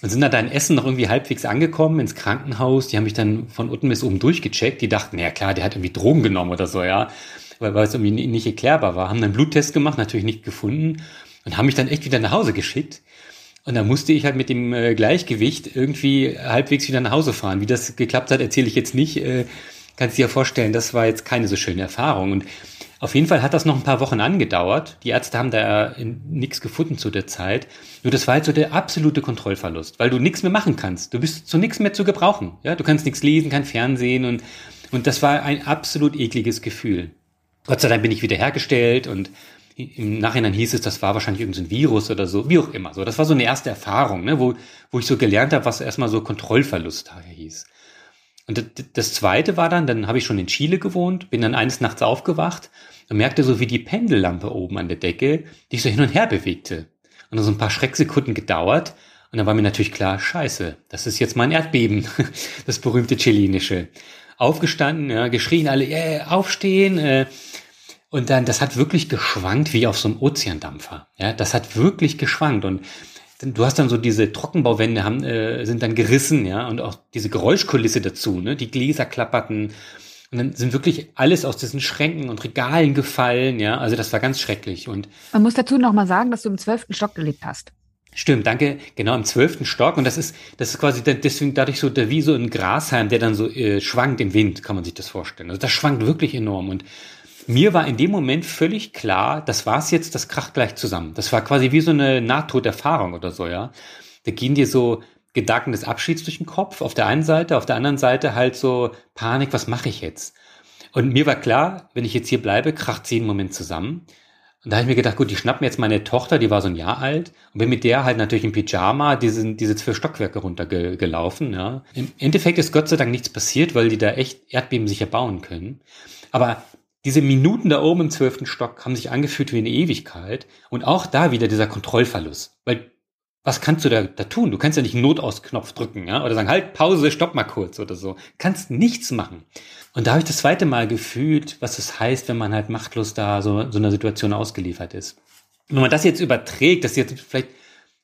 Und sind dann da in Essen noch irgendwie halbwegs angekommen ins Krankenhaus. Die haben mich dann von unten bis oben durchgecheckt. Die dachten, ja klar, der hat irgendwie Drogen genommen oder so, ja. Weil, weil es irgendwie nicht erklärbar war. Haben dann einen Bluttest gemacht, natürlich nicht gefunden und haben mich dann echt wieder nach Hause geschickt. Und da musste ich halt mit dem äh, Gleichgewicht irgendwie halbwegs wieder nach Hause fahren. Wie das geklappt hat, erzähle ich jetzt nicht. Äh, kannst dir vorstellen, das war jetzt keine so schöne Erfahrung. Und auf jeden Fall hat das noch ein paar Wochen angedauert. Die Ärzte haben da nichts gefunden zu der Zeit. Nur das war halt so der absolute Kontrollverlust, weil du nichts mehr machen kannst. Du bist zu nichts mehr zu gebrauchen. Ja, du kannst nichts lesen, kein Fernsehen und, und das war ein absolut ekliges Gefühl. Gott sei Dank bin ich wieder hergestellt und im Nachhinein hieß es, das war wahrscheinlich irgendein Virus oder so, wie auch immer. So, das war so eine erste Erfahrung, ne, wo, wo ich so gelernt habe, was erstmal so Kontrollverlust hieß. Und das zweite war dann, dann habe ich schon in Chile gewohnt, bin dann eines Nachts aufgewacht und merkte so, wie die Pendellampe oben an der Decke, die sich so hin und her bewegte. Und so ein paar Schrecksekunden gedauert. Und dann war mir natürlich klar, scheiße, das ist jetzt mein Erdbeben, das berühmte chilenische. Aufgestanden, ja, geschrien alle, yeah, aufstehen, äh, und dann, das hat wirklich geschwankt wie auf so einem Ozeandampfer. Ja, das hat wirklich geschwankt. Und du hast dann so diese Trockenbauwände haben, äh, sind dann gerissen, ja, und auch diese Geräuschkulisse dazu, ne, die Gläser klapperten. Und dann sind wirklich alles aus diesen Schränken und Regalen gefallen, ja. Also das war ganz schrecklich. Und man muss dazu noch mal sagen, dass du im zwölften Stock gelebt hast. Stimmt, danke. Genau im zwölften Stock und das ist das ist quasi deswegen dadurch so wie so ein Grashalm, der dann so äh, schwankt im Wind, kann man sich das vorstellen. Also das schwankt wirklich enorm und mir war in dem Moment völlig klar, das war's jetzt, das kracht gleich zusammen. Das war quasi wie so eine Nahtoderfahrung oder so, ja. Da gehen dir so Gedanken des Abschieds durch den Kopf auf der einen Seite, auf der anderen Seite halt so Panik, was mache ich jetzt? Und mir war klar, wenn ich jetzt hier bleibe, kracht sie einen Moment zusammen. Und da habe ich mir gedacht, gut, die schnappen jetzt meine Tochter, die war so ein Jahr alt, und bin mit der halt natürlich im Pyjama diese, diese zwölf Stockwerke runtergelaufen. Ja. Im Endeffekt ist Gott sei Dank nichts passiert, weil die da echt Erdbeben sicher bauen können. Aber diese Minuten da oben im zwölften Stock haben sich angefühlt wie eine Ewigkeit. Und auch da wieder dieser Kontrollverlust. Weil was kannst du da, da tun? Du kannst ja nicht einen Notausknopf drücken, ja? Oder sagen, halt, Pause, stopp mal kurz oder so. Kannst nichts machen. Und da habe ich das zweite Mal gefühlt, was es das heißt, wenn man halt machtlos da so, so einer Situation ausgeliefert ist. Wenn man das jetzt überträgt, das jetzt vielleicht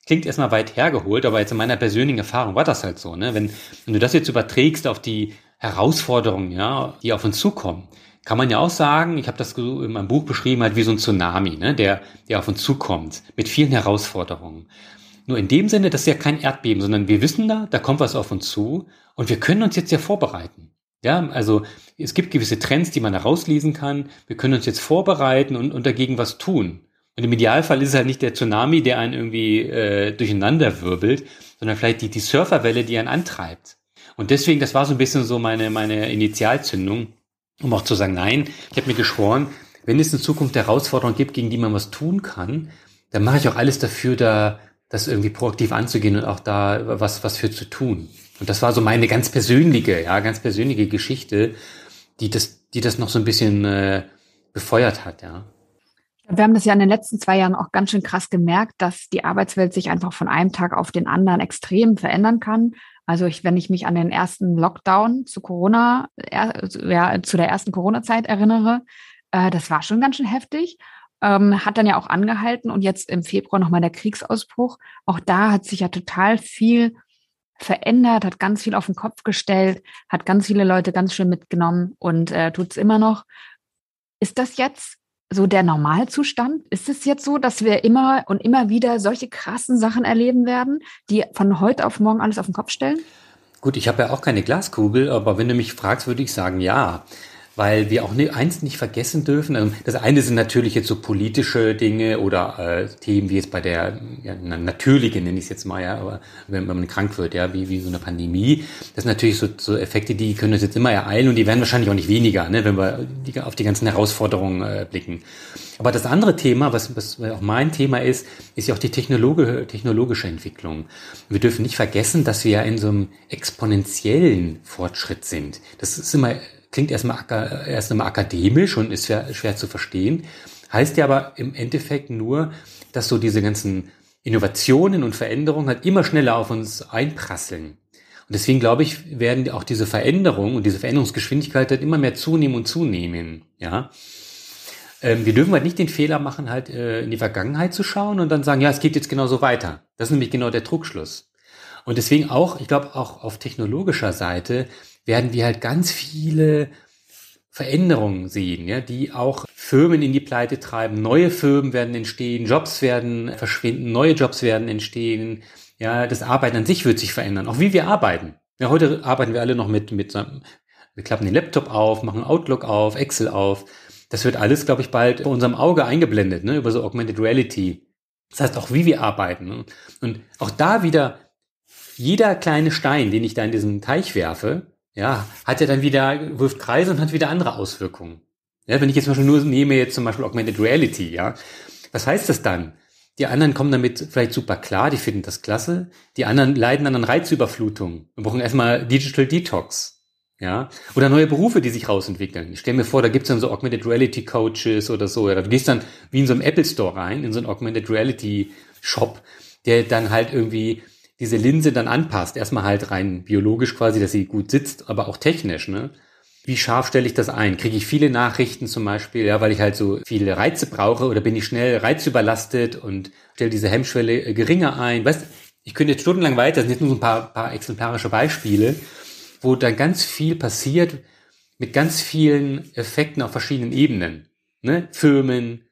klingt erstmal weit hergeholt, aber jetzt in meiner persönlichen Erfahrung war das halt so, ne? Wenn, wenn du das jetzt überträgst auf die Herausforderungen, ja, die auf uns zukommen, kann man ja auch sagen, ich habe das in meinem Buch beschrieben, halt wie so ein Tsunami, ne, der, der auf uns zukommt, mit vielen Herausforderungen. Nur in dem Sinne, das ist ja kein Erdbeben, sondern wir wissen da, da kommt was auf uns zu und wir können uns jetzt ja vorbereiten. Ja, also es gibt gewisse Trends, die man herauslesen kann. Wir können uns jetzt vorbereiten und, und dagegen was tun. Und im Idealfall ist es halt nicht der Tsunami, der einen irgendwie äh, durcheinander wirbelt, sondern vielleicht die, die Surferwelle, die einen antreibt. Und deswegen, das war so ein bisschen so meine, meine Initialzündung, um auch zu sagen, nein, ich habe mir geschworen, wenn es in Zukunft Herausforderungen gibt, gegen die man was tun kann, dann mache ich auch alles dafür, da das irgendwie proaktiv anzugehen und auch da was was für zu tun. Und das war so meine ganz persönliche, ja, ganz persönliche Geschichte, die das, die das noch so ein bisschen äh, befeuert hat, ja. Wir haben das ja in den letzten zwei Jahren auch ganz schön krass gemerkt, dass die Arbeitswelt sich einfach von einem Tag auf den anderen extrem verändern kann. Also ich, wenn ich mich an den ersten Lockdown zu Corona, ja, zu der ersten Corona-Zeit erinnere, äh, das war schon ganz schön heftig. Ähm, hat dann ja auch angehalten und jetzt im Februar nochmal der Kriegsausbruch. Auch da hat sich ja total viel verändert, hat ganz viel auf den Kopf gestellt, hat ganz viele Leute ganz schön mitgenommen und äh, tut es immer noch. Ist das jetzt so der Normalzustand? Ist es jetzt so, dass wir immer und immer wieder solche krassen Sachen erleben werden, die von heute auf morgen alles auf den Kopf stellen? Gut, ich habe ja auch keine Glaskugel, aber wenn du mich fragst, würde ich sagen, ja weil wir auch eins nicht vergessen dürfen. Also das eine sind natürlich jetzt so politische Dinge oder äh, Themen wie jetzt bei der ja, natürlichen, nenne ich es jetzt mal, ja, aber wenn, wenn man krank wird, ja, wie, wie so eine Pandemie. Das sind natürlich so, so Effekte, die können uns jetzt immer ereilen und die werden wahrscheinlich auch nicht weniger, ne, wenn wir die, auf die ganzen Herausforderungen äh, blicken. Aber das andere Thema, was, was auch mein Thema ist, ist ja auch die technologische, technologische Entwicklung. Wir dürfen nicht vergessen, dass wir ja in so einem exponentiellen Fortschritt sind. Das ist immer klingt erstmal, erst akademisch und ist schwer, schwer zu verstehen, heißt ja aber im Endeffekt nur, dass so diese ganzen Innovationen und Veränderungen halt immer schneller auf uns einprasseln. Und deswegen glaube ich, werden auch diese Veränderungen und diese Veränderungsgeschwindigkeit halt immer mehr zunehmen und zunehmen, ja. Ähm, wir dürfen halt nicht den Fehler machen, halt äh, in die Vergangenheit zu schauen und dann sagen, ja, es geht jetzt genauso weiter. Das ist nämlich genau der Druckschluss. Und deswegen auch, ich glaube, auch auf technologischer Seite werden wir halt ganz viele Veränderungen sehen, ja, die auch Firmen in die Pleite treiben. Neue Firmen werden entstehen, Jobs werden verschwinden, neue Jobs werden entstehen. Ja, das Arbeiten an sich wird sich verändern, auch wie wir arbeiten. Ja, heute arbeiten wir alle noch mit, mit, wir klappen den Laptop auf, machen Outlook auf, Excel auf. Das wird alles, glaube ich, bald vor unserem Auge eingeblendet, ne, über so Augmented Reality. Das heißt auch, wie wir arbeiten. Ne? Und auch da wieder jeder kleine Stein, den ich da in diesen Teich werfe, ja, hat ja dann wieder, wirft Kreise und hat wieder andere Auswirkungen. Ja, wenn ich jetzt zum Beispiel nur nehme jetzt zum Beispiel Augmented Reality, ja, was heißt das dann? Die anderen kommen damit vielleicht super klar, die finden das klasse. Die anderen leiden an Reizüberflutung. Wir brauchen erstmal Digital Detox. Ja, oder neue Berufe, die sich rausentwickeln. Ich stelle mir vor, da gibt's dann so Augmented Reality Coaches oder so. Ja, du gehst dann wie in so einem Apple Store rein, in so einen Augmented Reality Shop, der dann halt irgendwie diese Linse dann anpasst. Erstmal halt rein biologisch quasi, dass sie gut sitzt, aber auch technisch, ne? Wie scharf stelle ich das ein? Kriege ich viele Nachrichten zum Beispiel, ja, weil ich halt so viele Reize brauche oder bin ich schnell reizüberlastet und stelle diese Hemmschwelle äh, geringer ein? Weißt, ich könnte jetzt stundenlang weiter, das sind jetzt nur so ein paar, paar exemplarische Beispiele, wo dann ganz viel passiert mit ganz vielen Effekten auf verschiedenen Ebenen. Ne? Firmen,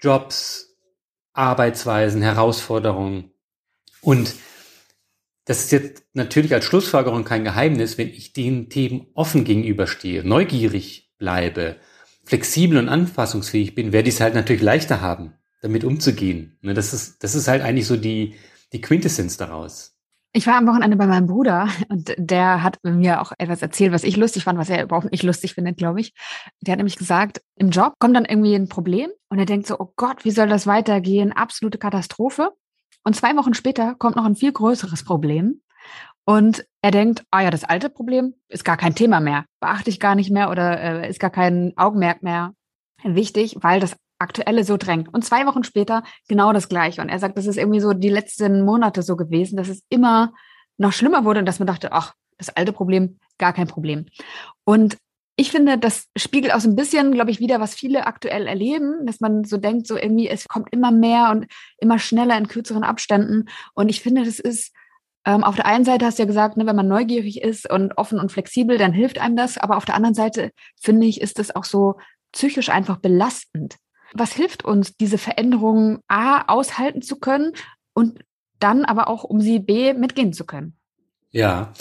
Jobs, Arbeitsweisen, Herausforderungen. Und das ist jetzt natürlich als Schlussfolgerung kein Geheimnis, wenn ich den Themen offen gegenüberstehe, neugierig bleibe, flexibel und anpassungsfähig bin, werde ich es halt natürlich leichter haben, damit umzugehen. Ne, das ist, das ist halt eigentlich so die, die Quintessenz daraus. Ich war am Wochenende bei meinem Bruder und der hat mir auch etwas erzählt, was ich lustig fand, was er überhaupt nicht lustig findet, glaube ich. Der hat nämlich gesagt, im Job kommt dann irgendwie ein Problem und er denkt so, oh Gott, wie soll das weitergehen? Absolute Katastrophe. Und zwei Wochen später kommt noch ein viel größeres Problem. Und er denkt, ah ja, das alte Problem ist gar kein Thema mehr, beachte ich gar nicht mehr oder äh, ist gar kein Augenmerk mehr wichtig, weil das aktuelle so drängt. Und zwei Wochen später genau das Gleiche. Und er sagt, das ist irgendwie so die letzten Monate so gewesen, dass es immer noch schlimmer wurde und dass man dachte, ach, das alte Problem, gar kein Problem. Und ich finde, das spiegelt auch so ein bisschen, glaube ich, wieder, was viele aktuell erleben, dass man so denkt, so irgendwie, es kommt immer mehr und immer schneller in kürzeren Abständen. Und ich finde, das ist, ähm, auf der einen Seite hast du ja gesagt, ne, wenn man neugierig ist und offen und flexibel, dann hilft einem das. Aber auf der anderen Seite, finde ich, ist das auch so psychisch einfach belastend. Was hilft uns, diese Veränderungen A, aushalten zu können und dann aber auch, um sie B, mitgehen zu können? Ja,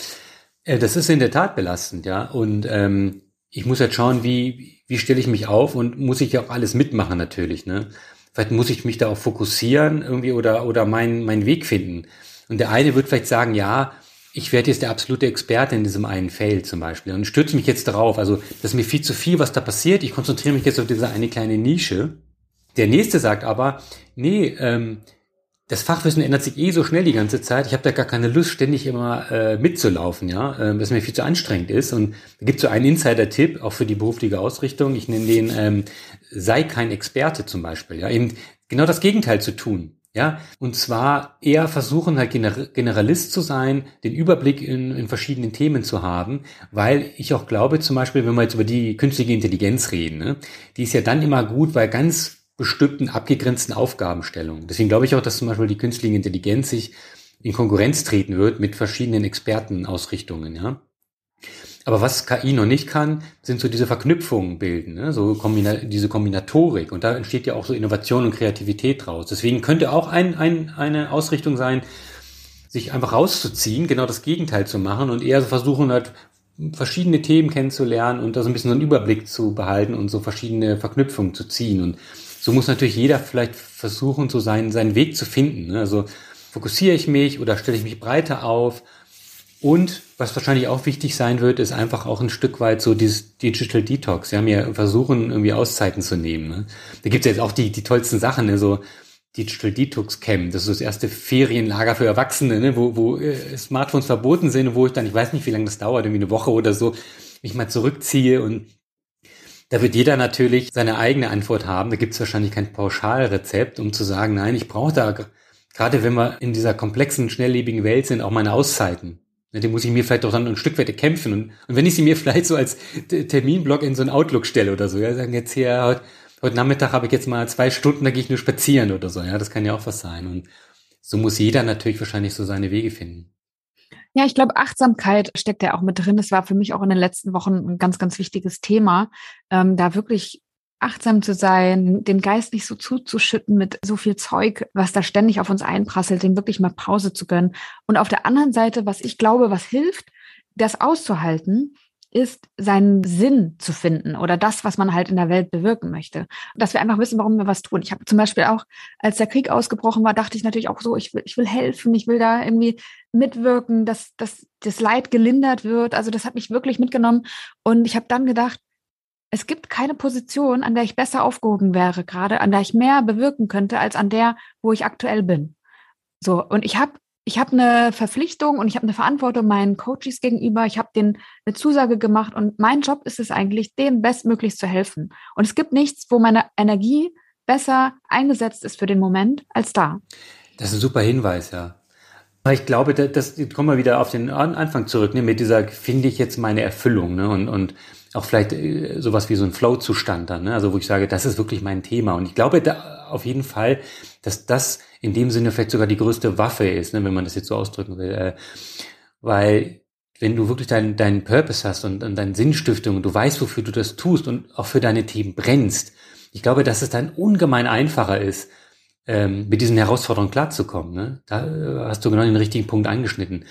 äh, das ist in der Tat belastend, ja. Und ähm, ich muss jetzt schauen, wie, wie stelle ich mich auf und muss ich ja auch alles mitmachen natürlich, ne? Vielleicht muss ich mich da auch fokussieren irgendwie oder, oder meinen, meinen Weg finden. Und der eine wird vielleicht sagen, ja, ich werde jetzt der absolute Experte in diesem einen Feld zum Beispiel und stürze mich jetzt darauf. Also, das ist mir viel zu viel, was da passiert. Ich konzentriere mich jetzt auf diese eine kleine Nische. Der nächste sagt aber, nee, ähm, das Fachwissen ändert sich eh so schnell die ganze Zeit. Ich habe da gar keine Lust, ständig immer äh, mitzulaufen, ja, äh, was mir viel zu anstrengend ist. Und da gibt so einen Insider-Tipp, auch für die berufliche Ausrichtung. Ich nenne den ähm, sei kein Experte zum Beispiel, ja, eben genau das Gegenteil zu tun. Ja, und zwar eher versuchen, halt Generalist zu sein, den Überblick in, in verschiedenen Themen zu haben, weil ich auch glaube, zum Beispiel, wenn wir jetzt über die künstliche Intelligenz reden, ne, die ist ja dann immer gut, weil ganz bestimmten abgegrenzten Aufgabenstellungen. Deswegen glaube ich auch, dass zum Beispiel die künstliche Intelligenz sich in Konkurrenz treten wird mit verschiedenen Expertenausrichtungen, ja. Aber was KI noch nicht kann, sind so diese Verknüpfungen bilden, ne? so Kombina diese Kombinatorik. Und da entsteht ja auch so Innovation und Kreativität draus. Deswegen könnte auch ein, ein, eine Ausrichtung sein, sich einfach rauszuziehen, genau das Gegenteil zu machen und eher so versuchen halt verschiedene Themen kennenzulernen und da so ein bisschen so einen Überblick zu behalten und so verschiedene Verknüpfungen zu ziehen. Und so muss natürlich jeder vielleicht versuchen, so seinen, seinen Weg zu finden. Ne? Also fokussiere ich mich oder stelle ich mich breiter auf und was wahrscheinlich auch wichtig sein wird, ist einfach auch ein Stück weit so dieses Digital Detox. Sie haben ja versuchen, irgendwie Auszeiten zu nehmen. Ne? Da gibt es jetzt auch die, die tollsten Sachen, ne? so Digital Detox Camp. Das ist das erste Ferienlager für Erwachsene, ne? wo, wo äh, Smartphones verboten sind und wo ich dann, ich weiß nicht, wie lange das dauert, irgendwie eine Woche oder so, mich mal zurückziehe und da wird jeder natürlich seine eigene Antwort haben. Da gibt es wahrscheinlich kein Pauschalrezept, um zu sagen, nein, ich brauche da, gerade wenn wir in dieser komplexen, schnelllebigen Welt sind, auch meine Auszeiten. Die muss ich mir vielleicht auch dann ein Stück weit kämpfen. Und, und wenn ich sie mir vielleicht so als Terminblock in so ein Outlook stelle oder so, ja, sagen jetzt hier, heute, heute Nachmittag habe ich jetzt mal zwei Stunden, da gehe ich nur spazieren oder so, ja, das kann ja auch was sein. Und so muss jeder natürlich wahrscheinlich so seine Wege finden. Ja, ich glaube, Achtsamkeit steckt ja auch mit drin. Das war für mich auch in den letzten Wochen ein ganz, ganz wichtiges Thema, ähm, da wirklich achtsam zu sein, den Geist nicht so zuzuschütten mit so viel Zeug, was da ständig auf uns einprasselt, den wirklich mal Pause zu gönnen. Und auf der anderen Seite, was ich glaube, was hilft, das auszuhalten, ist, seinen Sinn zu finden oder das, was man halt in der Welt bewirken möchte. Dass wir einfach wissen, warum wir was tun. Ich habe zum Beispiel auch, als der Krieg ausgebrochen war, dachte ich natürlich auch so, ich will, ich will helfen, ich will da irgendwie mitwirken, dass, dass das Leid gelindert wird. Also das hat mich wirklich mitgenommen. Und ich habe dann gedacht, es gibt keine Position, an der ich besser aufgehoben wäre, gerade an der ich mehr bewirken könnte, als an der, wo ich aktuell bin. So, und ich habe ich habe eine Verpflichtung und ich habe eine Verantwortung meinen Coaches gegenüber. Ich habe denen eine Zusage gemacht und mein Job ist es eigentlich, denen bestmöglichst zu helfen. Und es gibt nichts, wo meine Energie besser eingesetzt ist für den Moment als da. Das ist ein super Hinweis, ja. Ich glaube, das, das kommen wir wieder auf den Anfang zurück, ne, mit dieser, finde ich jetzt meine Erfüllung, ne, und, und auch vielleicht äh, sowas wie so ein Flow-Zustand dann, ne, also wo ich sage, das ist wirklich mein Thema. Und ich glaube da auf jeden Fall, dass das in dem Sinne vielleicht sogar die größte Waffe ist, ne, wenn man das jetzt so ausdrücken will, äh, weil wenn du wirklich deinen deinen Purpose hast und, und deine Sinnstiftung und du weißt, wofür du das tust und auch für deine Themen brennst, ich glaube, dass es dann ungemein einfacher ist, ähm, mit diesen Herausforderungen klarzukommen. Ne? Da äh, hast du genau den richtigen Punkt angeschnitten.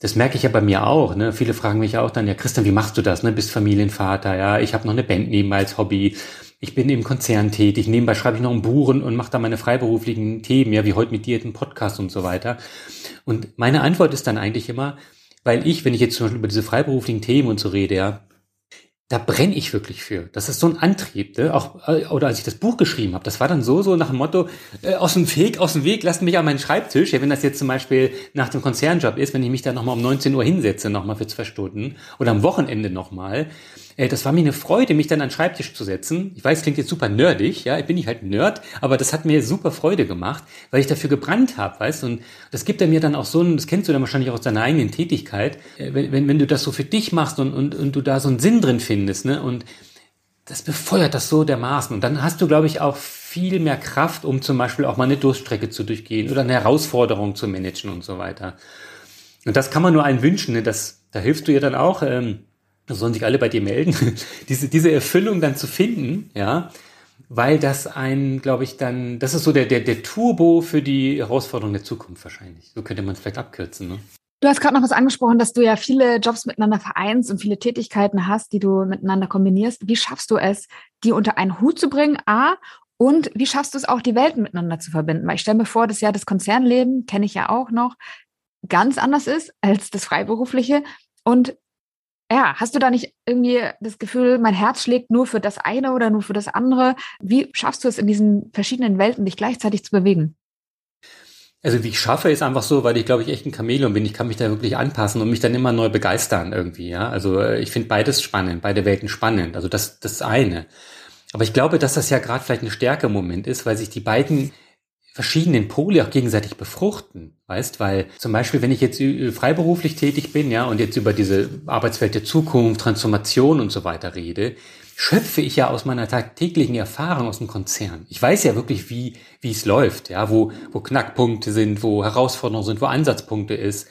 Das merke ich ja bei mir auch. Ne? Viele fragen mich auch dann, ja Christian, wie machst du das? Ne? Bist Familienvater, ja, ich habe noch eine Band nebenbei als Hobby. Ich bin im Konzern tätig, nebenbei schreibe ich noch ein Buch und, mache da meine freiberuflichen Themen, ja, wie heute mit dir, den Podcast und so weiter. Und meine Antwort ist dann eigentlich immer, weil ich, wenn ich jetzt zum Beispiel über diese freiberuflichen Themen und so rede, ja, da brenne ich wirklich für. Das ist so ein Antrieb. Ne? Auch, äh, oder als ich das Buch geschrieben habe, das war dann so, so nach dem Motto, äh, aus dem Weg, aus dem Weg, lasst mich an meinen Schreibtisch. Ja, wenn das jetzt zum Beispiel nach dem Konzernjob ist, wenn ich mich da nochmal um 19 Uhr hinsetze, nochmal für zwei Stunden oder am Wochenende nochmal, das war mir eine Freude, mich dann an den Schreibtisch zu setzen. Ich weiß, klingt jetzt super nerdig, ja, ich bin ich halt Nerd, aber das hat mir super Freude gemacht, weil ich dafür gebrannt habe, weißt du, und das gibt er mir dann auch so, ein, das kennst du dann wahrscheinlich auch aus deiner eigenen Tätigkeit, äh, wenn, wenn, wenn du das so für dich machst und, und, und du da so einen Sinn drin findest, ne, und das befeuert das so dermaßen. Und dann hast du, glaube ich, auch viel mehr Kraft, um zum Beispiel auch mal eine Durststrecke zu durchgehen oder eine Herausforderung zu managen und so weiter. Und das kann man nur einen wünschen, ne? das, da hilfst du ja dann auch, ähm, da sollen sich alle bei dir melden, diese, diese Erfüllung dann zu finden, ja, weil das ein, glaube ich, dann, das ist so der, der, der Turbo für die Herausforderung der Zukunft wahrscheinlich. So könnte man es vielleicht abkürzen. Ne? Du hast gerade noch was angesprochen, dass du ja viele Jobs miteinander vereinst und viele Tätigkeiten hast, die du miteinander kombinierst. Wie schaffst du es, die unter einen Hut zu bringen? A, und wie schaffst du es auch, die Welten miteinander zu verbinden? Weil ich stelle mir vor, dass ja das Konzernleben, kenne ich ja auch noch, ganz anders ist als das Freiberufliche. Und ja, hast du da nicht irgendwie das Gefühl, mein Herz schlägt nur für das eine oder nur für das andere? Wie schaffst du es in diesen verschiedenen Welten, dich gleichzeitig zu bewegen? Also wie ich schaffe, ist einfach so, weil ich glaube ich echt ein Chamäleon bin. Ich kann mich da wirklich anpassen und mich dann immer neu begeistern irgendwie. Ja, also äh, ich finde beides spannend, beide Welten spannend. Also das das eine. Aber ich glaube, dass das ja gerade vielleicht ein stärker Moment ist, weil sich die beiden verschiedenen Pole auch gegenseitig befruchten, weißt, weil zum Beispiel, wenn ich jetzt freiberuflich tätig bin, ja, und jetzt über diese Arbeitswelt der Zukunft, Transformation und so weiter rede, schöpfe ich ja aus meiner tagtäglichen Erfahrung aus dem Konzern. Ich weiß ja wirklich, wie, wie es läuft, ja, wo, wo Knackpunkte sind, wo Herausforderungen sind, wo Ansatzpunkte ist,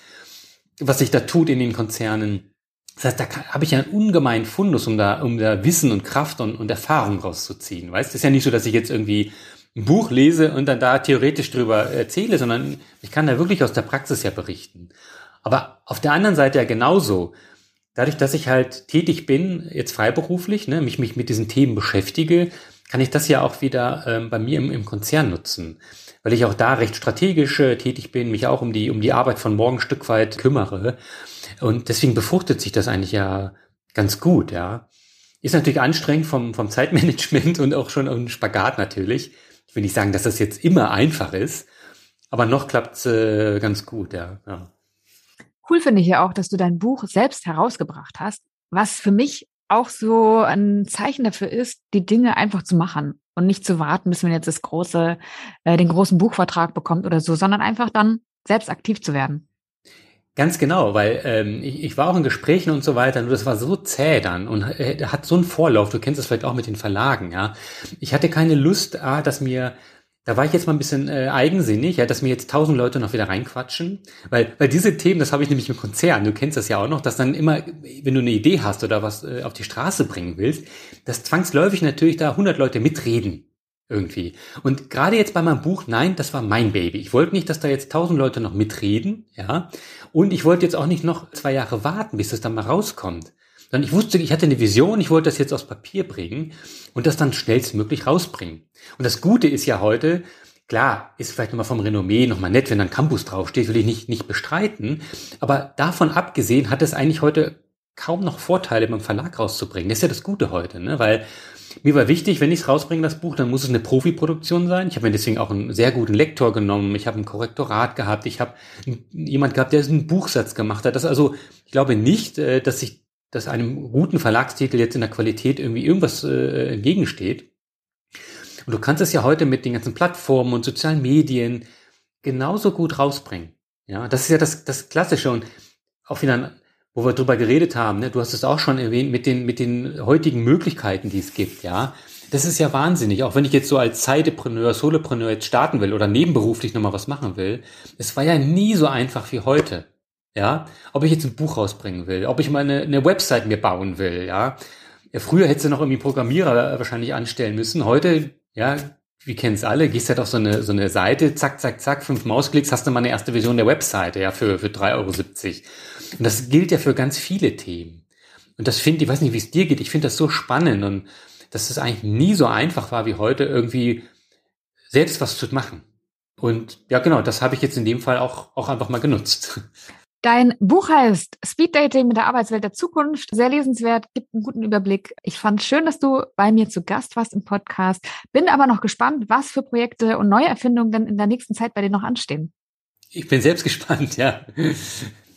was sich da tut in den Konzernen. Das heißt, da habe ich ja einen ungemeinen Fundus, um da, um da Wissen und Kraft und, und Erfahrung rauszuziehen. Weißt, es ist ja nicht so, dass ich jetzt irgendwie ein Buch lese und dann da theoretisch drüber erzähle, sondern ich kann da wirklich aus der Praxis ja berichten. Aber auf der anderen Seite ja genauso. Dadurch, dass ich halt tätig bin, jetzt freiberuflich, ne, mich, mich mit diesen Themen beschäftige, kann ich das ja auch wieder ähm, bei mir im, im Konzern nutzen. Weil ich auch da recht strategisch äh, tätig bin, mich auch um die, um die Arbeit von morgen ein Stück weit kümmere. Und deswegen befruchtet sich das eigentlich ja ganz gut, ja. Ist natürlich anstrengend vom, vom Zeitmanagement und auch schon ein Spagat natürlich. Ich will nicht sagen, dass das jetzt immer einfach ist, aber noch klappt's äh, ganz gut, ja. ja. Cool finde ich ja auch, dass du dein Buch selbst herausgebracht hast, was für mich auch so ein Zeichen dafür ist, die Dinge einfach zu machen und nicht zu warten, bis man jetzt das große, äh, den großen Buchvertrag bekommt oder so, sondern einfach dann selbst aktiv zu werden. Ganz genau, weil ähm, ich, ich war auch in Gesprächen und so weiter, nur das war so zäh dann und äh, hat so einen Vorlauf, du kennst das vielleicht auch mit den Verlagen, ja. Ich hatte keine Lust, ah, dass mir da war ich jetzt mal ein bisschen äh, eigensinnig, ja, dass mir jetzt tausend Leute noch wieder reinquatschen, weil weil diese Themen, das habe ich nämlich im Konzern, du kennst das ja auch noch, dass dann immer, wenn du eine Idee hast oder was äh, auf die Straße bringen willst, dass zwangsläufig natürlich da hundert Leute mitreden irgendwie. Und gerade jetzt bei meinem Buch, nein, das war mein Baby. Ich wollte nicht, dass da jetzt tausend Leute noch mitreden, ja, und ich wollte jetzt auch nicht noch zwei Jahre warten, bis es dann mal rauskommt. Sondern ich wusste, ich hatte eine Vision, ich wollte das jetzt aufs Papier bringen und das dann schnellstmöglich rausbringen. Und das Gute ist ja heute, klar, ist vielleicht nochmal vom Renommee nochmal nett, wenn dann Campus draufsteht, will ich nicht, nicht bestreiten. Aber davon abgesehen hat es eigentlich heute kaum noch Vorteile beim Verlag rauszubringen. Das ist ja das Gute heute, ne? weil mir war wichtig, wenn ich es rausbringe, das Buch, dann muss es eine Profiproduktion sein. Ich habe mir deswegen auch einen sehr guten Lektor genommen. Ich habe ein Korrektorat gehabt. Ich habe jemand gehabt, der einen Buchsatz gemacht hat. Das also, ich glaube nicht, äh, dass sich dass einem guten Verlagstitel jetzt in der Qualität irgendwie irgendwas äh, entgegensteht. Und du kannst es ja heute mit den ganzen Plattformen und sozialen Medien genauso gut rausbringen. Ja, das ist ja das, das Klassische und auch wieder, wo wir drüber geredet haben, ne? du hast es auch schon erwähnt, mit den, mit den heutigen Möglichkeiten, die es gibt, ja. Das ist ja wahnsinnig. Auch wenn ich jetzt so als Zeitepreneur, Solopreneur jetzt starten will oder nebenberuflich nochmal was machen will, es war ja nie so einfach wie heute. Ja, ob ich jetzt ein Buch rausbringen will, ob ich mal eine, eine Website mir bauen will, ja. ja früher hättest du noch irgendwie Programmierer wahrscheinlich anstellen müssen. Heute, ja, wir kennen es alle, gehst halt auf so eine, so eine Seite, zack, zack, zack, fünf Mausklicks, hast du mal eine erste Version der Webseite, ja, für, für 3,70 Euro. Und das gilt ja für ganz viele Themen. Und das finde ich, weiß nicht, wie es dir geht, ich finde das so spannend und dass es eigentlich nie so einfach war wie heute, irgendwie selbst was zu machen. Und ja, genau, das habe ich jetzt in dem Fall auch, auch einfach mal genutzt. Dein Buch heißt Speed Dating mit der Arbeitswelt der Zukunft. Sehr lesenswert, gibt einen guten Überblick. Ich fand schön, dass du bei mir zu Gast warst im Podcast. Bin aber noch gespannt, was für Projekte und neue Erfindungen denn in der nächsten Zeit bei dir noch anstehen. Ich bin selbst gespannt, ja.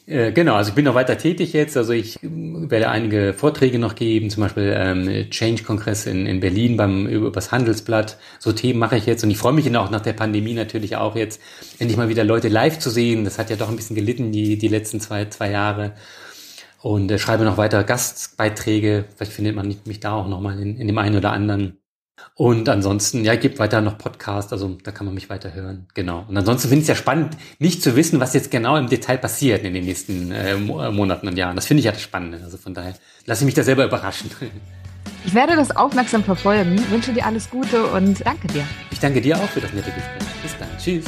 Äh, genau, also ich bin noch weiter tätig jetzt. Also ich werde einige Vorträge noch geben, zum Beispiel ähm, Change-Kongress in, in Berlin beim über das Handelsblatt. So Themen mache ich jetzt und ich freue mich auch nach der Pandemie natürlich auch jetzt, endlich mal wieder Leute live zu sehen. Das hat ja doch ein bisschen gelitten die, die letzten zwei, zwei Jahre. Und äh, schreibe noch weiter Gastbeiträge. Vielleicht findet man mich da auch nochmal in, in dem einen oder anderen und ansonsten, ja, gibt weiter noch Podcast, also da kann man mich weiter hören. Genau. Und ansonsten finde ich es ja spannend, nicht zu wissen, was jetzt genau im Detail passiert in den nächsten äh, äh Monaten und Jahren. Das finde ich ja das Spannende. Also von daher lasse ich mich da selber überraschen. Ich werde das aufmerksam verfolgen, wünsche dir alles Gute und danke dir. Ich danke dir auch für das nette Gespräch. Bis dann. Tschüss.